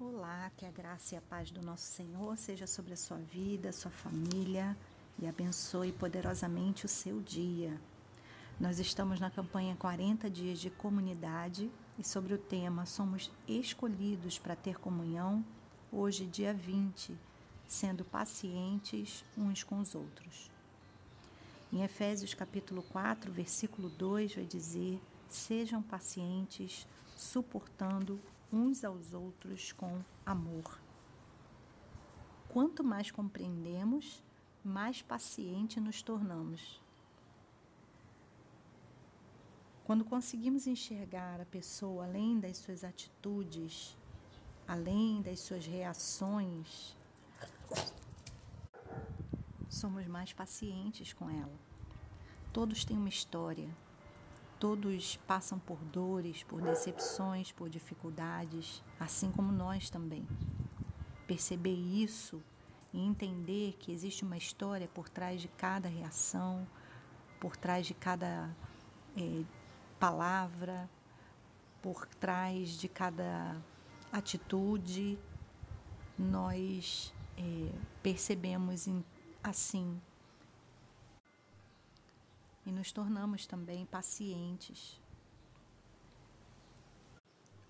Olá, que a graça e a paz do nosso Senhor seja sobre a sua vida, sua família e abençoe poderosamente o seu dia. Nós estamos na campanha 40 dias de comunidade e sobre o tema Somos escolhidos para ter comunhão, hoje, dia 20, sendo pacientes uns com os outros. Em Efésios capítulo 4, versículo 2 vai dizer: Sejam pacientes, suportando uns aos outros com amor. Quanto mais compreendemos, mais paciente nos tornamos. Quando conseguimos enxergar a pessoa além das suas atitudes, além das suas reações, somos mais pacientes com ela. Todos têm uma história, todos passam por dores, por decepções, por dificuldades, assim como nós também. Perceber isso e entender que existe uma história por trás de cada reação, por trás de cada é, palavra, por trás de cada atitude, nós é, percebemos assim e nos tornamos também pacientes,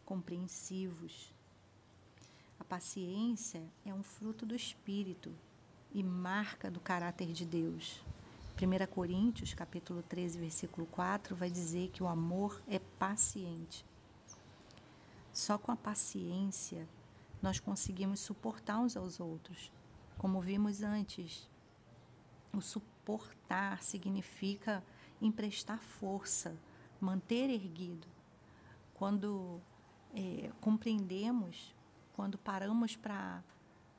compreensivos. A paciência é um fruto do espírito e marca do caráter de Deus. 1 Coríntios, capítulo 13, versículo 4, vai dizer que o amor é paciente. Só com a paciência nós conseguimos suportar uns aos outros. Como vimos antes, o suportar significa emprestar força, manter erguido. Quando é, compreendemos, quando paramos para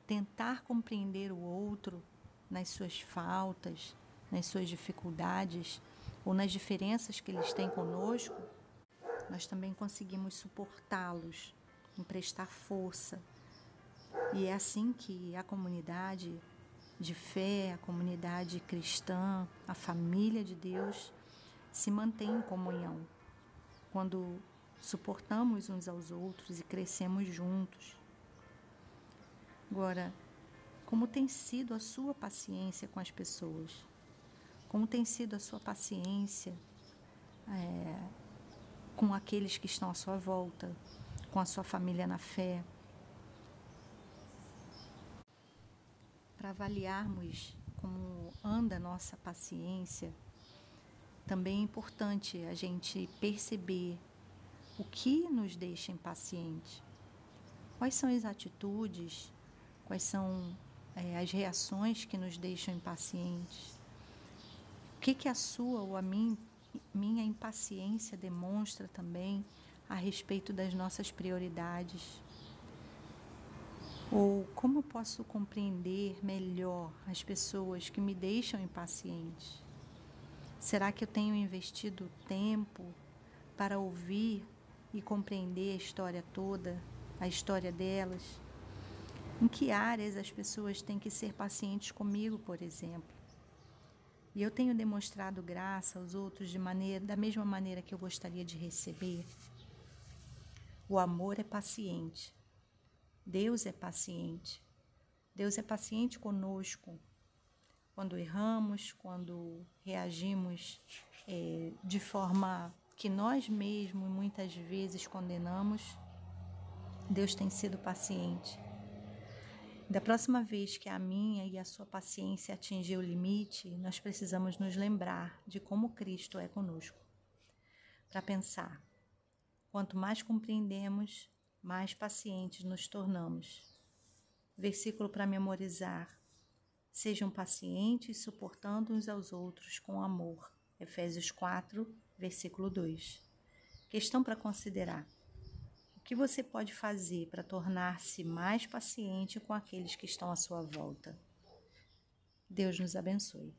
tentar compreender o outro nas suas faltas, nas suas dificuldades ou nas diferenças que eles têm conosco, nós também conseguimos suportá-los, emprestar força. E é assim que a comunidade de fé, a comunidade cristã, a família de Deus se mantém em comunhão. Quando suportamos uns aos outros e crescemos juntos. Agora, como tem sido a sua paciência com as pessoas? Como tem sido a sua paciência é, com aqueles que estão à sua volta, com a sua família na fé? Avaliarmos como anda a nossa paciência, também é importante a gente perceber o que nos deixa impaciente. Quais são as atitudes, quais são é, as reações que nos deixam impacientes? O que, que a sua ou a mim, minha impaciência demonstra também a respeito das nossas prioridades? Ou como posso compreender melhor as pessoas que me deixam impacientes? Será que eu tenho investido tempo para ouvir e compreender a história toda, a história delas? Em que áreas as pessoas têm que ser pacientes comigo, por exemplo? E eu tenho demonstrado graça aos outros de maneira, da mesma maneira que eu gostaria de receber. O amor é paciente. Deus é paciente. Deus é paciente conosco quando erramos, quando reagimos é, de forma que nós mesmos muitas vezes condenamos. Deus tem sido paciente. Da próxima vez que a minha e a sua paciência atingir o limite, nós precisamos nos lembrar de como Cristo é conosco. Para pensar, quanto mais compreendemos, mais pacientes nos tornamos. Versículo para memorizar. Sejam pacientes, suportando uns aos outros com amor. Efésios 4, versículo 2. Questão para considerar. O que você pode fazer para tornar-se mais paciente com aqueles que estão à sua volta? Deus nos abençoe.